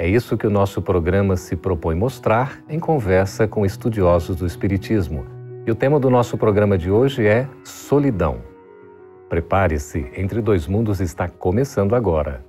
É isso que o nosso programa se propõe mostrar em conversa com estudiosos do Espiritismo. E o tema do nosso programa de hoje é solidão. Prepare-se, Entre Dois Mundos está começando agora.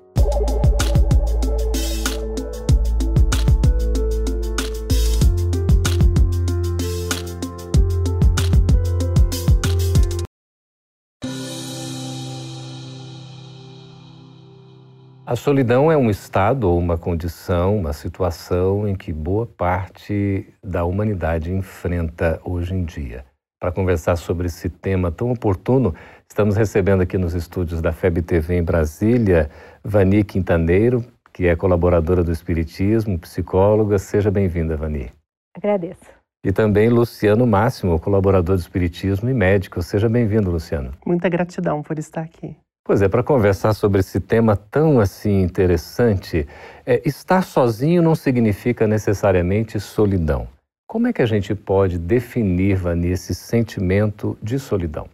A solidão é um estado ou uma condição, uma situação em que boa parte da humanidade enfrenta hoje em dia. Para conversar sobre esse tema tão oportuno, estamos recebendo aqui nos estúdios da FEB TV em Brasília, Vani Quintaneiro, que é colaboradora do Espiritismo, psicóloga. Seja bem-vinda, Vani. Agradeço. E também Luciano Máximo, colaborador do Espiritismo e médico. Seja bem-vindo, Luciano. Muita gratidão por estar aqui. Pois é, para conversar sobre esse tema tão assim interessante, é, estar sozinho não significa necessariamente solidão. Como é que a gente pode definir, Vani, esse sentimento de solidão?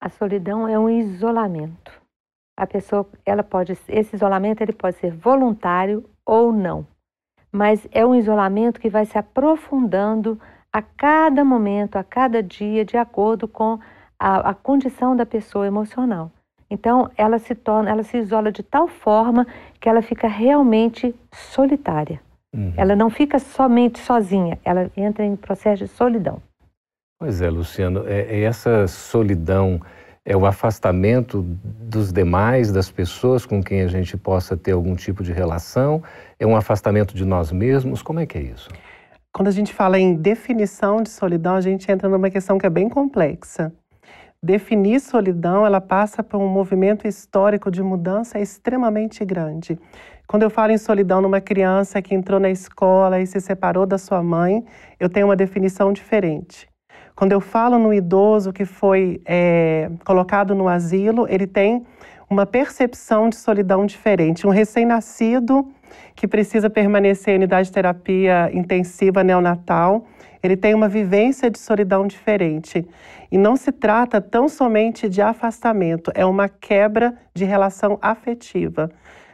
A solidão é um isolamento. A pessoa, ela pode, esse isolamento ele pode ser voluntário ou não, mas é um isolamento que vai se aprofundando a cada momento, a cada dia, de acordo com a, a condição da pessoa emocional. Então, ela se torna, ela se isola de tal forma que ela fica realmente solitária. Uhum. Ela não fica somente sozinha, ela entra em processo de solidão. Pois é, Luciano, é, é essa solidão é o afastamento dos demais, das pessoas com quem a gente possa ter algum tipo de relação? É um afastamento de nós mesmos? Como é que é isso? Quando a gente fala em definição de solidão, a gente entra numa questão que é bem complexa. Definir solidão, ela passa por um movimento histórico de mudança extremamente grande. Quando eu falo em solidão numa criança que entrou na escola e se separou da sua mãe, eu tenho uma definição diferente. Quando eu falo no idoso que foi é, colocado no asilo, ele tem uma percepção de solidão diferente. Um recém-nascido que precisa permanecer em unidade de terapia intensiva neonatal, ele tem uma vivência de solidão diferente. E não se trata tão somente de afastamento, é uma quebra de relação afetiva.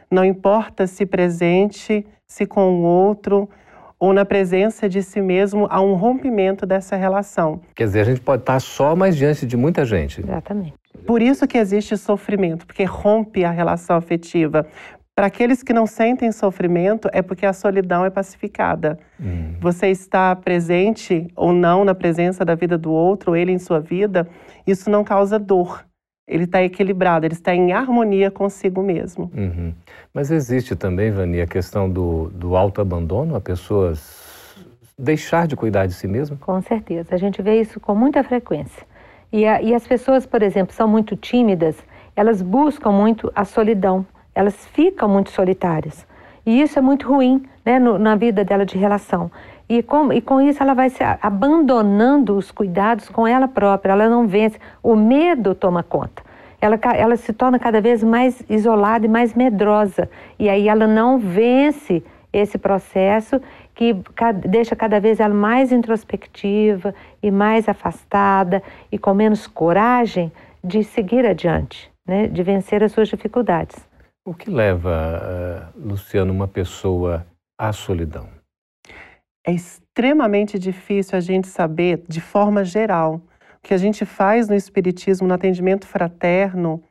Não importa se presente, se com o outro, ou na presença de si mesmo, há um rompimento dessa relação. Quer dizer, a gente pode estar só, mas diante de muita gente. Exatamente. Por isso que existe sofrimento, porque rompe a relação afetiva. Para aqueles que não sentem sofrimento, é porque a solidão é pacificada. Hum. Você está presente ou não na presença da vida do outro, ele em sua vida, isso não causa dor. Ele está equilibrado, ele está em harmonia consigo mesmo. Uhum. Mas existe também, Vani, a questão do, do autoabandono, a pessoa deixar de cuidar de si mesma? Com certeza, a gente vê isso com muita frequência. E, a, e as pessoas, por exemplo, são muito tímidas, elas buscam muito a solidão elas ficam muito solitárias. E isso é muito ruim né, no, na vida dela de relação. E com, e com isso ela vai se abandonando os cuidados com ela própria, ela não vence. O medo toma conta. Ela, ela se torna cada vez mais isolada e mais medrosa. E aí ela não vence esse processo que deixa cada vez ela mais introspectiva e mais afastada e com menos coragem de seguir adiante, né, de vencer as suas dificuldades. O que leva, uh, Luciano, uma pessoa à solidão? É extremamente difícil a gente saber, de forma geral, o que a gente faz no Espiritismo, no atendimento fraterno,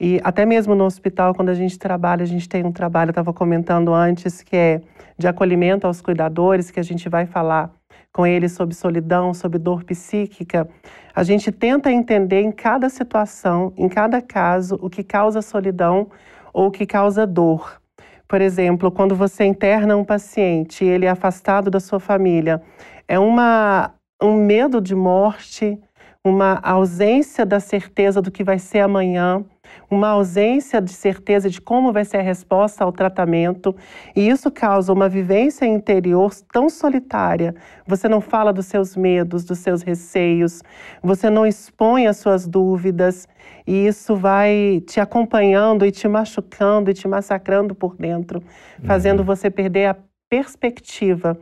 e até mesmo no hospital, quando a gente trabalha, a gente tem um trabalho, estava comentando antes, que é de acolhimento aos cuidadores, que a gente vai falar com eles sobre solidão, sobre dor psíquica. A gente tenta entender em cada situação, em cada caso, o que causa solidão ou que causa dor. Por exemplo, quando você interna um paciente e ele é afastado da sua família, é uma, um medo de morte, uma ausência da certeza do que vai ser amanhã, uma ausência de certeza de como vai ser a resposta ao tratamento, e isso causa uma vivência interior tão solitária. Você não fala dos seus medos, dos seus receios, você não expõe as suas dúvidas, e isso vai te acompanhando e te machucando e te massacrando por dentro, fazendo uhum. você perder a perspectiva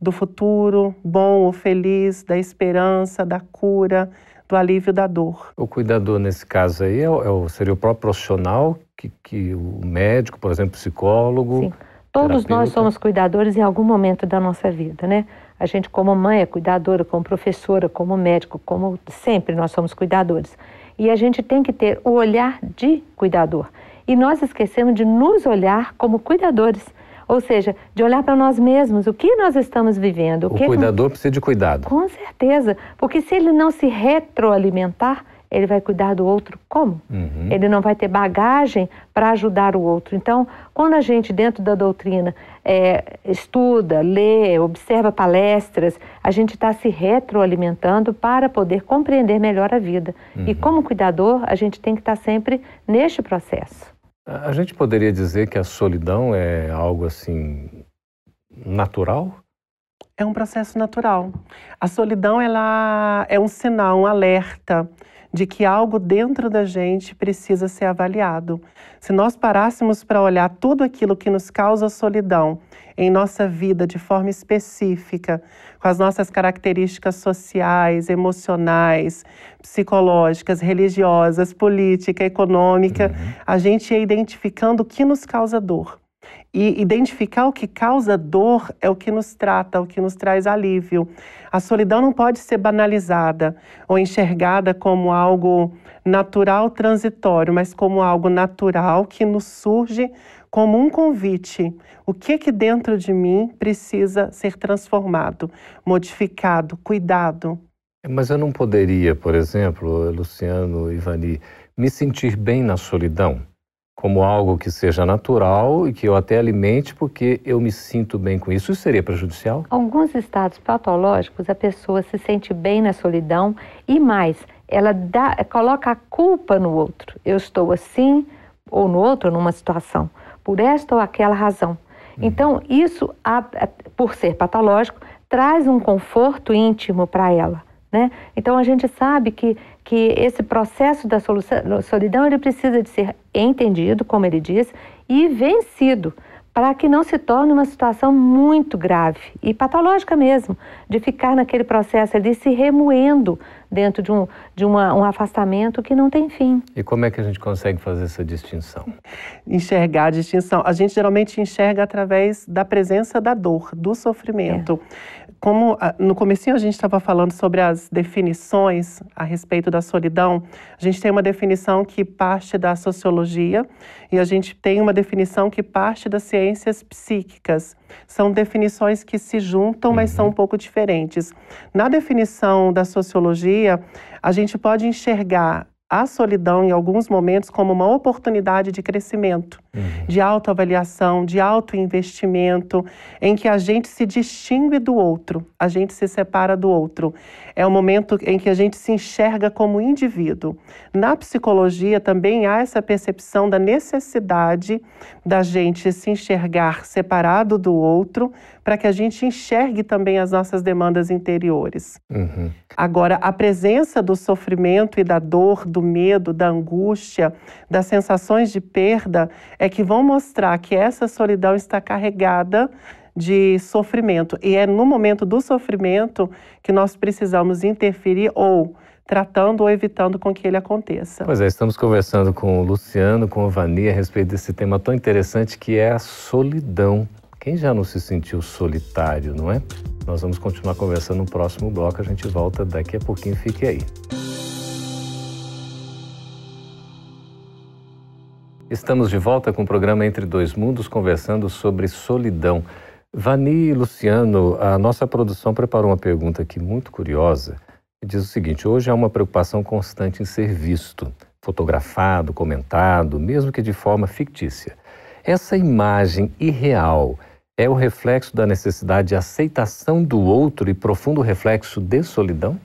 do futuro bom ou feliz, da esperança, da cura, do alívio da dor. O cuidador, nesse caso aí, é, é, seria o próprio profissional, que, que o médico, por exemplo, psicólogo. Sim. Todos terapeuta. nós somos cuidadores em algum momento da nossa vida, né? A gente, como mãe, é cuidadora, como professora, como médico, como sempre nós somos cuidadores. E a gente tem que ter o olhar de cuidador. E nós esquecemos de nos olhar como cuidadores. Ou seja, de olhar para nós mesmos, o que nós estamos vivendo. O, o cuidador que... precisa de cuidado. Com certeza, porque se ele não se retroalimentar, ele vai cuidar do outro como? Uhum. Ele não vai ter bagagem para ajudar o outro. Então, quando a gente, dentro da doutrina, é, estuda, lê, observa palestras, a gente está se retroalimentando para poder compreender melhor a vida. Uhum. E como cuidador, a gente tem que estar tá sempre neste processo. A gente poderia dizer que a solidão é algo assim natural? É um processo natural. A solidão ela é um sinal, um alerta de que algo dentro da gente precisa ser avaliado. Se nós parássemos para olhar tudo aquilo que nos causa solidão em nossa vida de forma específica, com as nossas características sociais, emocionais, psicológicas, religiosas, política, econômica, uhum. a gente ia identificando o que nos causa dor. E identificar o que causa dor é o que nos trata, o que nos traz alívio. A solidão não pode ser banalizada ou enxergada como algo natural, transitório, mas como algo natural que nos surge como um convite. O que que dentro de mim precisa ser transformado, modificado, cuidado? Mas eu não poderia, por exemplo, Luciano Ivani, me sentir bem na solidão, como algo que seja natural e que eu até alimente porque eu me sinto bem com isso. Isso seria prejudicial? Alguns estados patológicos, a pessoa se sente bem na solidão e mais, ela dá, coloca a culpa no outro. Eu estou assim ou no outro numa situação por esta ou aquela razão. Uhum. Então, isso, por ser patológico, traz um conforto íntimo para ela. Né? Então, a gente sabe que, que esse processo da solidão ele precisa de ser entendido, como ele diz, e vencido para que não se torne uma situação muito grave e patológica mesmo, de ficar naquele processo ali se remoendo dentro de, um, de uma, um afastamento que não tem fim. E como é que a gente consegue fazer essa distinção? Enxergar a distinção. A gente geralmente enxerga através da presença da dor, do sofrimento. É como ah, no comecinho a gente estava falando sobre as definições a respeito da solidão, a gente tem uma definição que parte da sociologia e a gente tem uma definição que parte das ciências psíquicas. São definições que se juntam, mas uhum. são um pouco diferentes. Na definição da sociologia, a gente pode enxergar a solidão, em alguns momentos, como uma oportunidade de crescimento, uhum. de autoavaliação, de autoinvestimento, em que a gente se distingue do outro, a gente se separa do outro. É o momento em que a gente se enxerga como indivíduo. Na psicologia também há essa percepção da necessidade da gente se enxergar separado do outro, para que a gente enxergue também as nossas demandas interiores. Uhum. Agora, a presença do sofrimento e da dor, do medo, da angústia, das sensações de perda, é que vão mostrar que essa solidão está carregada de sofrimento. E é no momento do sofrimento que nós precisamos interferir ou tratando ou evitando com que ele aconteça. Pois é, estamos conversando com o Luciano, com o Vani a respeito desse tema tão interessante que é a solidão. Quem já não se sentiu solitário, não é? Nós vamos continuar conversando no próximo bloco, a gente volta daqui a pouquinho, fique aí. Estamos de volta com o programa Entre Dois Mundos, conversando sobre solidão. Vani e Luciano, a nossa produção preparou uma pergunta aqui muito curiosa. Diz o seguinte: hoje há uma preocupação constante em ser visto, fotografado, comentado, mesmo que de forma fictícia. Essa imagem irreal é o reflexo da necessidade de aceitação do outro e profundo reflexo de solidão?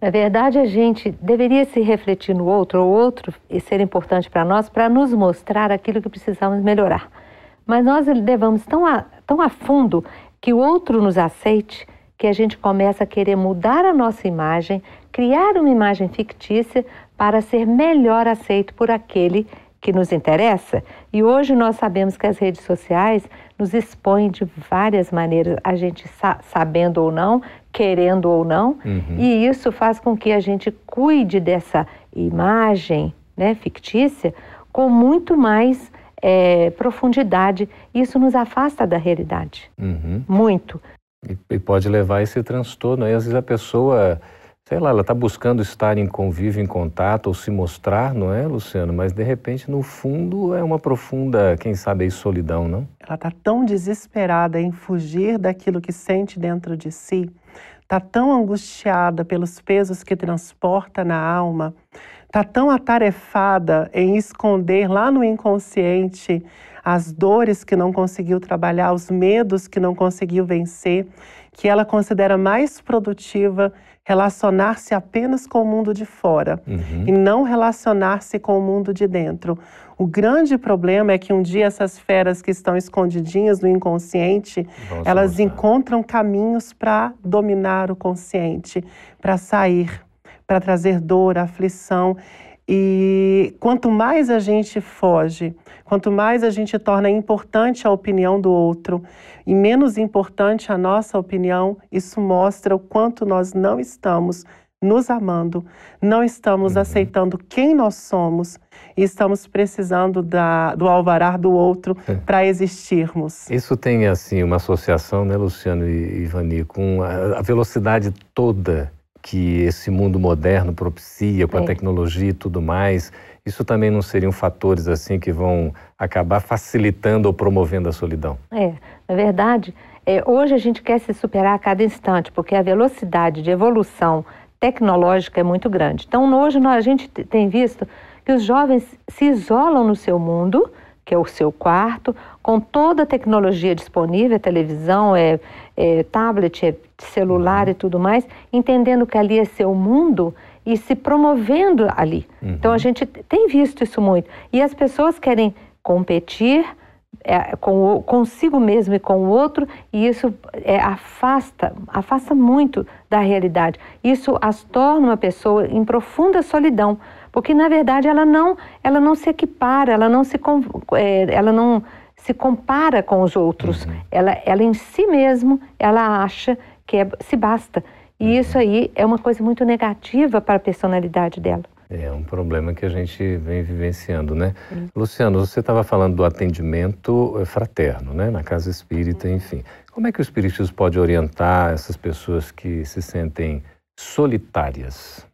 Na verdade, a gente deveria se refletir no outro, ou outro e ser importante para nós, para nos mostrar aquilo que precisamos melhorar. Mas nós levamos tão a, tão a fundo que o outro nos aceite, que a gente começa a querer mudar a nossa imagem, criar uma imagem fictícia para ser melhor aceito por aquele que nos interessa. E hoje nós sabemos que as redes sociais nos expõem de várias maneiras, a gente sa sabendo ou não, querendo ou não, uhum. e isso faz com que a gente cuide dessa imagem né, fictícia com muito mais é, profundidade. Isso nos afasta da realidade. Uhum. Muito. E, e, pode levar esse transtorno. Aí, às vezes a pessoa, sei lá, ela está buscando estar em convívio, em contato, ou se mostrar, não é, Luciano? Mas de repente, no fundo, é uma profunda, quem sabe, aí, solidão, não? Ela está tão desesperada em fugir daquilo que sente dentro de si, está tão angustiada pelos pesos que transporta na alma, está tão atarefada em esconder lá no inconsciente as dores que não conseguiu trabalhar, os medos que não conseguiu vencer, que ela considera mais produtiva relacionar-se apenas com o mundo de fora uhum. e não relacionar-se com o mundo de dentro. O grande problema é que um dia essas feras que estão escondidinhas no inconsciente, Vamos elas mostrar. encontram caminhos para dominar o consciente, para sair, para trazer dor, aflição. E quanto mais a gente foge, quanto mais a gente torna importante a opinião do outro e menos importante a nossa opinião, isso mostra o quanto nós não estamos nos amando, não estamos uhum. aceitando quem nós somos e estamos precisando da, do alvará do outro é. para existirmos. Isso tem assim uma associação, né, Luciano e Ivani, com a, a velocidade toda que esse mundo moderno propicia com é. a tecnologia e tudo mais, isso também não seriam fatores assim que vão acabar facilitando ou promovendo a solidão? É, na verdade, é, hoje a gente quer se superar a cada instante, porque a velocidade de evolução tecnológica é muito grande. Então, hoje a gente tem visto que os jovens se isolam no seu mundo, que é o seu quarto, com toda a tecnologia disponível, televisão, é, é tablet, é celular e tudo mais, entendendo que ali é seu mundo e se promovendo ali. Uhum. Então a gente tem visto isso muito. E as pessoas querem competir é, com, consigo mesmo e com o outro, e isso é, afasta, afasta muito da realidade. Isso as torna uma pessoa em profunda solidão, porque na verdade ela não, ela não se equipara, ela não se, é, ela não se compara com os outros. Uhum. Ela, ela em si mesmo, ela acha que é, se basta. E uhum. isso aí é uma coisa muito negativa para a personalidade dela. É um problema que a gente vem vivenciando, né? Uhum. Luciano, você estava falando do atendimento eh, fraterno, né? Na casa espírita, enfim. Como é que o espiritismo pode orientar essas pessoas que se sentem solitárias?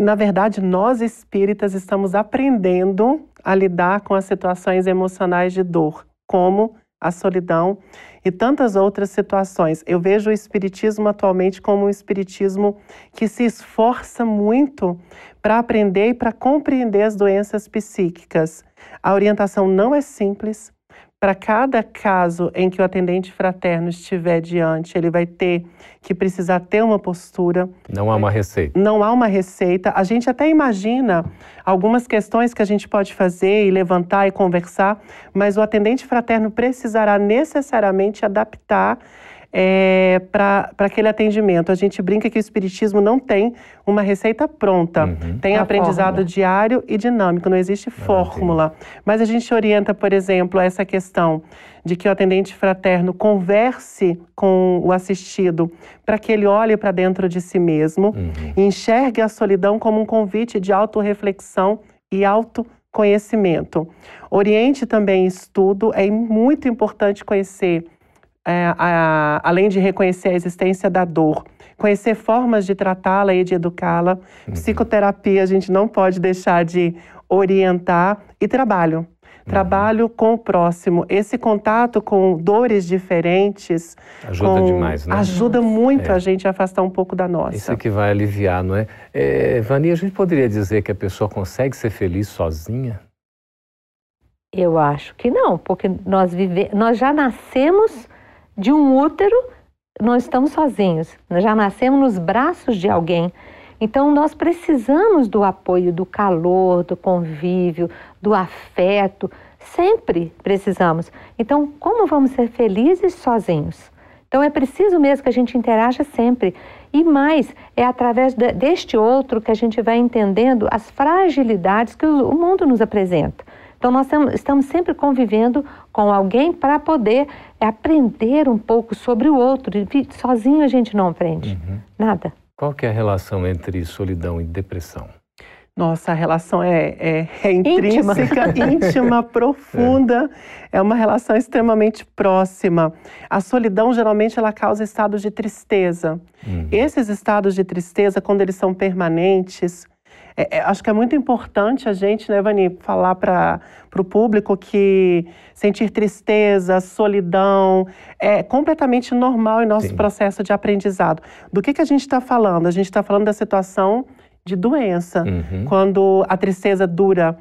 Na verdade, nós espíritas estamos aprendendo a lidar com as situações emocionais de dor, como a solidão e tantas outras situações. Eu vejo o espiritismo atualmente como um espiritismo que se esforça muito para aprender e para compreender as doenças psíquicas. A orientação não é simples, para cada caso em que o atendente fraterno estiver diante, ele vai ter que precisar ter uma postura. Não há uma receita. Não há uma receita. A gente até imagina algumas questões que a gente pode fazer e levantar e conversar, mas o atendente fraterno precisará necessariamente adaptar é, para aquele atendimento. A gente brinca que o Espiritismo não tem uma receita pronta. Uhum. Tem a aprendizado fórmula. diário e dinâmico, não existe fórmula. Mas a gente orienta, por exemplo, essa questão de que o atendente fraterno converse com o assistido para que ele olhe para dentro de si mesmo uhum. e enxergue a solidão como um convite de autorreflexão e autoconhecimento. Oriente também estudo, é muito importante conhecer é, a, além de reconhecer a existência da dor, conhecer formas de tratá-la e de educá-la. Uhum. Psicoterapia a gente não pode deixar de orientar e trabalho. Uhum. Trabalho com o próximo. Esse contato com dores diferentes. Ajuda com, demais, né? Ajuda muito é. a gente a afastar um pouco da nossa. Isso é que vai aliviar, não é? é? Vani, a gente poderia dizer que a pessoa consegue ser feliz sozinha? Eu acho que não, porque nós, vive... nós já nascemos de um útero, nós estamos sozinhos. Nós já nascemos nos braços de alguém. Então, nós precisamos do apoio, do calor, do convívio, do afeto. Sempre precisamos. Então, como vamos ser felizes sozinhos? Então, é preciso mesmo que a gente interaja sempre. E mais, é através de, deste outro que a gente vai entendendo as fragilidades que o mundo nos apresenta. Então, nós estamos sempre convivendo com alguém para poder aprender um pouco sobre o outro. Sozinho a gente não aprende uhum. nada. Qual é a relação entre solidão e depressão? Nossa, a relação é, é, é intrínseca, íntima, íntima profunda, é. é. uma relação extremamente próxima. A solidão geralmente ela causa estados de tristeza. Uhum. Esses estados de tristeza, quando eles são permanentes, é, é, acho que é muito importante a gente, né, Vani, falar para o público que sentir tristeza, solidão é completamente normal em nosso Sim. processo de aprendizado. Do que, que a gente está falando? A gente está falando da situação de doença, uhum. quando a tristeza dura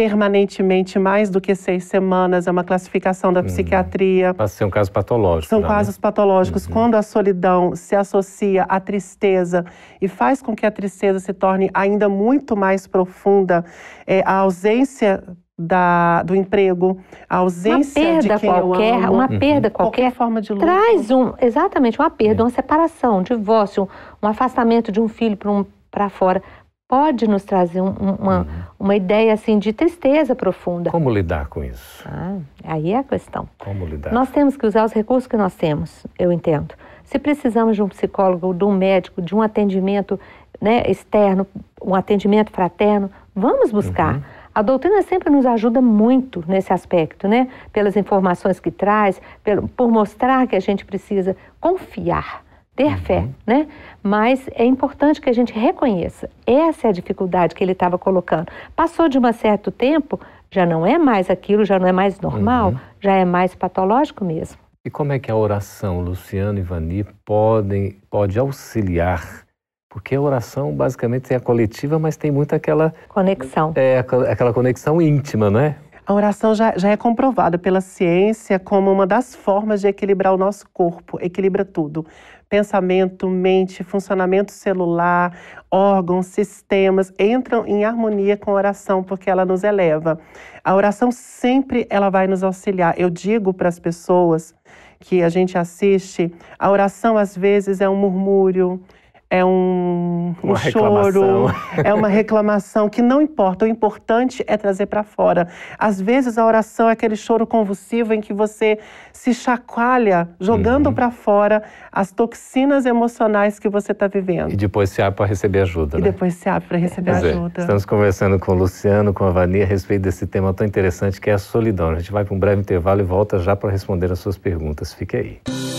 permanentemente mais do que seis semanas, é uma classificação da uhum. psiquiatria. Pode ser um caso patológico. São né? casos patológicos. Uhum. Quando a solidão se associa à tristeza e faz com que a tristeza se torne ainda muito mais profunda, é, a ausência da, do emprego, a ausência uma perda de quem qualquer, amo, uma perda uhum. qualquer, qualquer forma de luto. traz um exatamente uma perda, é. uma separação, um divórcio, um, um afastamento de um filho para um, para fora pode nos trazer um, uma, uhum. uma ideia assim de tristeza profunda. Como lidar com isso? Ah, aí é a questão. Como lidar? Nós temos que usar os recursos que nós temos, eu entendo. Se precisamos de um psicólogo, de um médico, de um atendimento né, externo, um atendimento fraterno, vamos buscar. Uhum. A doutrina sempre nos ajuda muito nesse aspecto, né? Pelas informações que traz, pelo, por mostrar que a gente precisa confiar ter fé, uhum. né? Mas é importante que a gente reconheça. Essa é a dificuldade que ele estava colocando. Passou de um certo tempo, já não é mais aquilo, já não é mais normal, uhum. já é mais patológico mesmo. E como é que a oração, Luciano e Vani, podem, pode auxiliar? Porque a oração basicamente é a coletiva, mas tem muito aquela... Conexão. É, aquela conexão íntima, não é? A oração já, já é comprovada pela ciência como uma das formas de equilibrar o nosso corpo, equilibra tudo pensamento, mente, funcionamento celular, órgãos, sistemas entram em harmonia com a oração porque ela nos eleva. A oração sempre ela vai nos auxiliar. Eu digo para as pessoas que a gente assiste, a oração às vezes é um murmúrio, é um, um choro, é uma reclamação que não importa. O importante é trazer para fora. Às vezes a oração é aquele choro convulsivo em que você se chacoalha, jogando uhum. para fora as toxinas emocionais que você está vivendo. E depois se abre para receber ajuda. E né? depois se abre para receber ajuda. estamos conversando com o Luciano, com a Vania, a respeito desse tema tão interessante que é a solidão. A gente vai para um breve intervalo e volta já para responder as suas perguntas. Fique aí.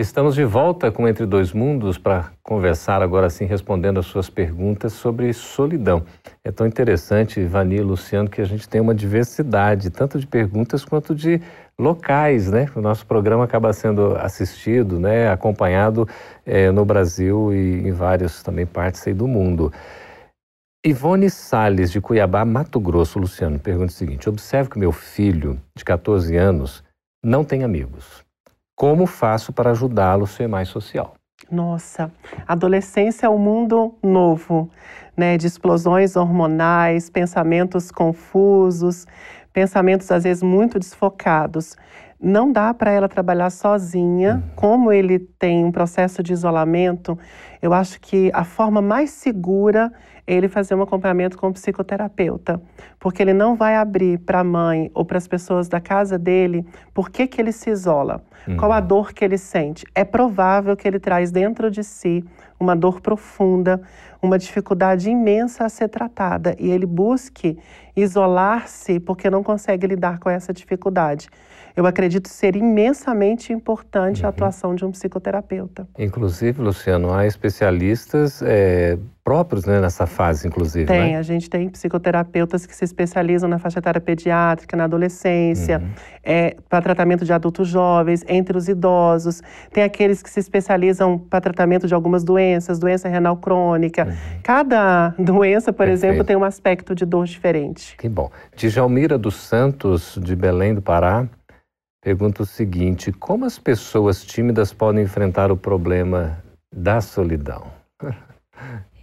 Estamos de volta com Entre Dois Mundos para conversar agora sim, respondendo as suas perguntas sobre solidão. É tão interessante, Vani e Luciano, que a gente tem uma diversidade, tanto de perguntas quanto de locais, né? O nosso programa acaba sendo assistido, né, acompanhado é, no Brasil e em várias também partes do mundo. Ivone Sales, de Cuiabá, Mato Grosso, Luciano, pergunta o seguinte: observe que meu filho, de 14 anos, não tem amigos. Como faço para ajudá-lo a ser mais social? Nossa, adolescência é um mundo novo, né? De explosões hormonais, pensamentos confusos, pensamentos às vezes muito desfocados. Não dá para ela trabalhar sozinha, uhum. como ele tem um processo de isolamento. Eu acho que a forma mais segura é ele fazer um acompanhamento com o psicoterapeuta, porque ele não vai abrir para a mãe ou para as pessoas da casa dele por que, que ele se isola. Uhum. Qual a dor que ele sente? É provável que ele traz dentro de si uma dor profunda, uma dificuldade imensa a ser tratada e ele busque isolar-se porque não consegue lidar com essa dificuldade eu acredito ser imensamente importante uhum. a atuação de um psicoterapeuta. Inclusive, Luciano, há especialistas é, próprios né, nessa fase, inclusive. Tem, né? a gente tem psicoterapeutas que se especializam na faixa etária pediátrica, na adolescência, uhum. é, para tratamento de adultos jovens, entre os idosos. Tem aqueles que se especializam para tratamento de algumas doenças, doença renal crônica. Uhum. Cada doença, por Perfeito. exemplo, tem um aspecto de dor diferente. Que bom. Djalmira dos Santos, de Belém do Pará, pergunta o seguinte: como as pessoas tímidas podem enfrentar o problema da solidão?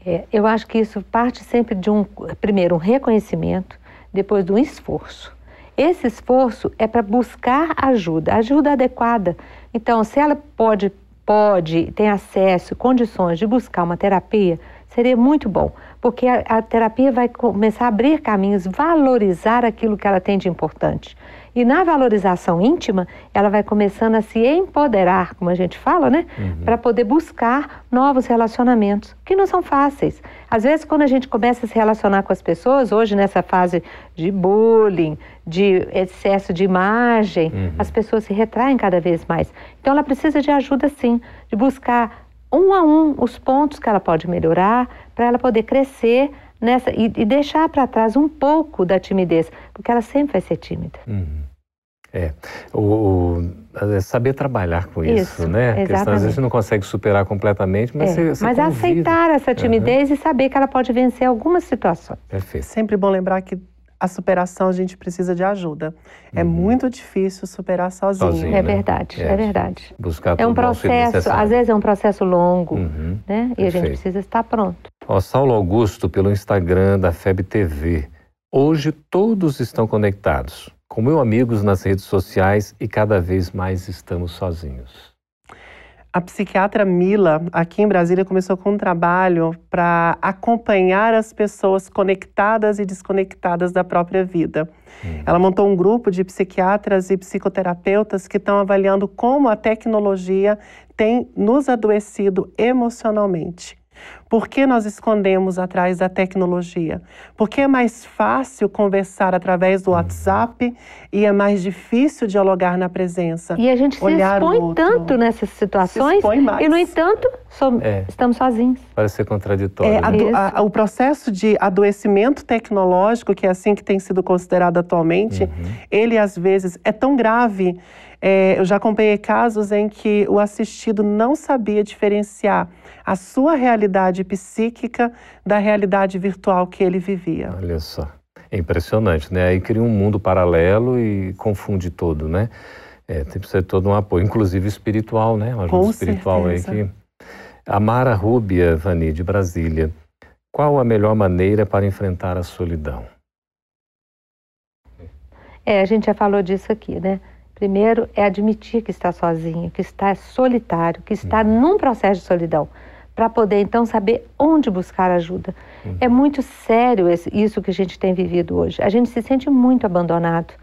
É, eu acho que isso parte sempre de um, primeiro, um reconhecimento, depois de um esforço. Esse esforço é para buscar ajuda, ajuda adequada. Então, se ela pode, pode, tem acesso, condições de buscar uma terapia, seria muito bom, porque a, a terapia vai começar a abrir caminhos, valorizar aquilo que ela tem de importante. E na valorização íntima, ela vai começando a se empoderar, como a gente fala, né? Uhum. Para poder buscar novos relacionamentos, que não são fáceis. Às vezes, quando a gente começa a se relacionar com as pessoas, hoje nessa fase de bullying, de excesso de imagem, uhum. as pessoas se retraem cada vez mais. Então, ela precisa de ajuda, sim, de buscar um a um os pontos que ela pode melhorar, para ela poder crescer nessa e, e deixar para trás um pouco da timidez, porque ela sempre vai ser tímida. Uhum. É, o, o, é saber trabalhar com isso, isso né? Exatamente. Questão, às vezes não consegue superar completamente, mas é, você, você Mas convive. aceitar essa timidez uhum. e saber que ela pode vencer algumas situações. Perfeito. Sempre bom lembrar que a superação a gente precisa de ajuda. É uhum. muito difícil superar sozinho. sozinho é né? verdade, é, é, verdade. Buscar é um processo, às vezes é um processo longo, uhum. né? E Perfeito. a gente precisa estar pronto. Ó, Saulo Augusto, pelo Instagram da FEB TV. Hoje todos estão conectados com meus amigos nas redes sociais e cada vez mais estamos sozinhos. A psiquiatra Mila, aqui em Brasília, começou com um trabalho para acompanhar as pessoas conectadas e desconectadas da própria vida. Hum. Ela montou um grupo de psiquiatras e psicoterapeutas que estão avaliando como a tecnologia tem nos adoecido emocionalmente. Por que nós escondemos atrás da tecnologia? Porque é mais fácil conversar através do WhatsApp e é mais difícil dialogar na presença. E a gente olhar se expõe tanto nessas situações e, no entanto, somos, é. estamos sozinhos. Parece ser contraditório. É, né? a, a, o processo de adoecimento tecnológico, que é assim que tem sido considerado atualmente, uhum. ele às vezes é tão grave. É, eu já acompanhei casos em que o assistido não sabia diferenciar a sua realidade psíquica da realidade virtual que ele vivia. Olha só. É impressionante, né? Aí cria um mundo paralelo e confunde todo, né? É, tem que ser todo um apoio, inclusive espiritual, né? Uma ajuda Com espiritual certeza. aí que. Amara Rúbia, Vani, de Brasília. Qual a melhor maneira para enfrentar a solidão? É, a gente já falou disso aqui, né? Primeiro é admitir que está sozinho, que está solitário, que está uhum. num processo de solidão para poder então saber onde buscar ajuda. Uhum. É muito sério esse, isso que a gente tem vivido hoje. A gente se sente muito abandonado.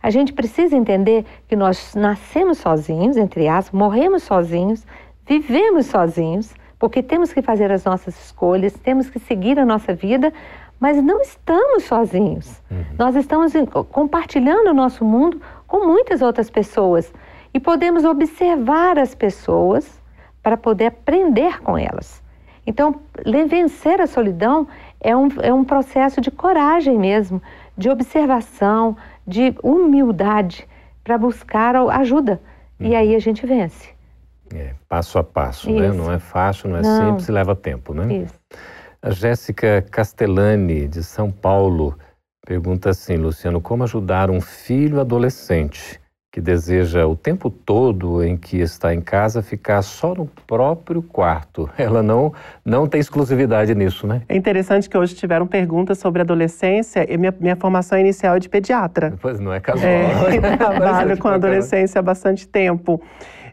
A gente precisa entender que nós nascemos sozinhos, entre aspas, morremos sozinhos, vivemos sozinhos, porque temos que fazer as nossas escolhas, temos que seguir a nossa vida, mas não estamos sozinhos. Uhum. Nós estamos compartilhando o nosso mundo com muitas outras pessoas e podemos observar as pessoas para poder aprender com elas. Então, vencer a solidão é um, é um processo de coragem mesmo, de observação, de humildade para buscar ajuda. E aí a gente vence. É, passo a passo, né? Não é fácil, não é não. simples, leva tempo, né? Isso. A Jéssica Castellani, de São Paulo, pergunta assim, Luciano, como ajudar um filho adolescente que deseja o tempo todo em que está em casa ficar só no próprio quarto. Ela não, não tem exclusividade nisso, né? É interessante que hoje tiveram perguntas sobre adolescência e minha, minha formação inicial é de pediatra. Pois não é casual. É, trabalho com adolescência há bastante tempo.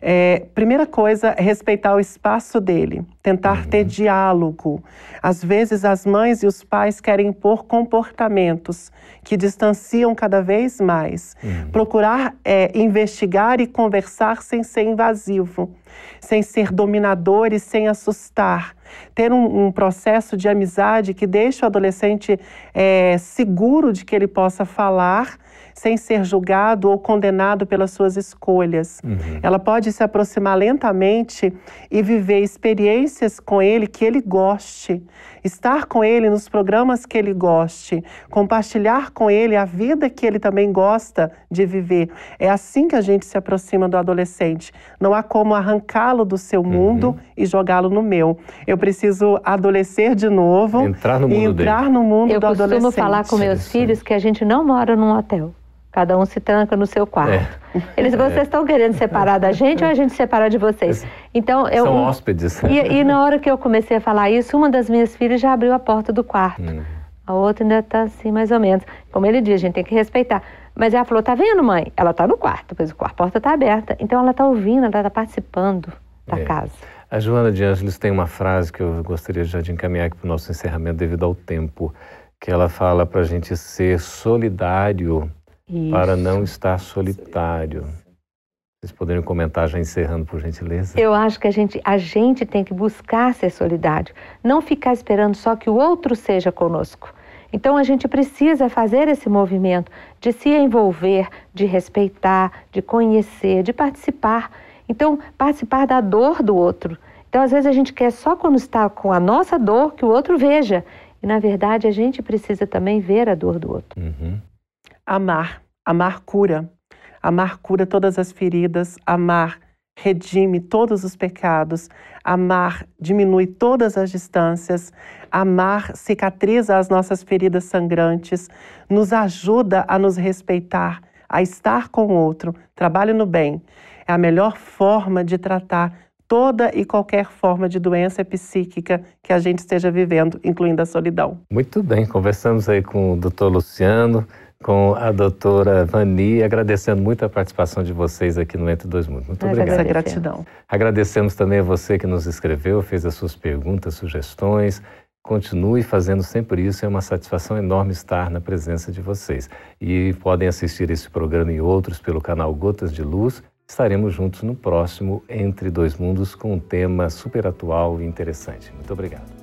É, primeira coisa respeitar o espaço dele, tentar uhum. ter diálogo. Às vezes, as mães e os pais querem impor comportamentos que distanciam cada vez mais. Uhum. Procurar é, investigar e conversar sem ser invasivo, sem ser dominador e sem assustar. Ter um, um processo de amizade que deixe o adolescente é, seguro de que ele possa falar sem ser julgado ou condenado pelas suas escolhas. Uhum. Ela pode se aproximar lentamente e viver experiências com ele que ele goste, estar com ele nos programas que ele goste, compartilhar com ele a vida que ele também gosta de viver. É assim que a gente se aproxima do adolescente. Não há como arrancá-lo do seu mundo uhum. e jogá-lo no meu. Eu preciso adolescer de novo entrar no mundo e entrar dele. no mundo Eu do adolescente. Eu costumo falar com meus filhos que a gente não mora num hotel. Cada um se tranca no seu quarto. É. Eles, vocês é. estão querendo separar da gente ou a gente separar de vocês? Então, eu, São hóspedes. E, e, na hora que eu comecei a falar isso, uma das minhas filhas já abriu a porta do quarto. Hum. A outra ainda está assim, mais ou menos. Como ele diz, a gente tem que respeitar. Mas ela falou: tá vendo, mãe? Ela está no quarto, pois a porta está aberta. Então ela está ouvindo, ela está participando da é. casa. A Joana de Ângeles tem uma frase que eu gostaria já de encaminhar aqui para o nosso encerramento devido ao tempo, que ela fala para a gente ser solidário Isso. para não estar solitário. Vocês poderiam comentar já encerrando, por gentileza? Eu acho que a gente, a gente tem que buscar ser solidário, não ficar esperando só que o outro seja conosco. Então a gente precisa fazer esse movimento de se envolver, de respeitar, de conhecer, de participar. Então, participar da dor do outro. Então, às vezes, a gente quer só quando está com a nossa dor que o outro veja. E, na verdade, a gente precisa também ver a dor do outro. Uhum. Amar. Amar cura. Amar cura todas as feridas. Amar redime todos os pecados. Amar diminui todas as distâncias. Amar cicatriza as nossas feridas sangrantes. Nos ajuda a nos respeitar, a estar com o outro. Trabalho no bem é a melhor forma de tratar toda e qualquer forma de doença psíquica que a gente esteja vivendo, incluindo a solidão. Muito bem, conversamos aí com o doutor Luciano, com a doutora Vani, agradecendo muito a participação de vocês aqui no Entre Dois Mundos. Muito obrigado. Essa gratidão. Agradecemos também a você que nos escreveu, fez as suas perguntas, sugestões. Continue fazendo sempre isso, é uma satisfação enorme estar na presença de vocês. E podem assistir esse programa e outros pelo canal Gotas de Luz Estaremos juntos no próximo Entre Dois Mundos com um tema super atual e interessante. Muito obrigado.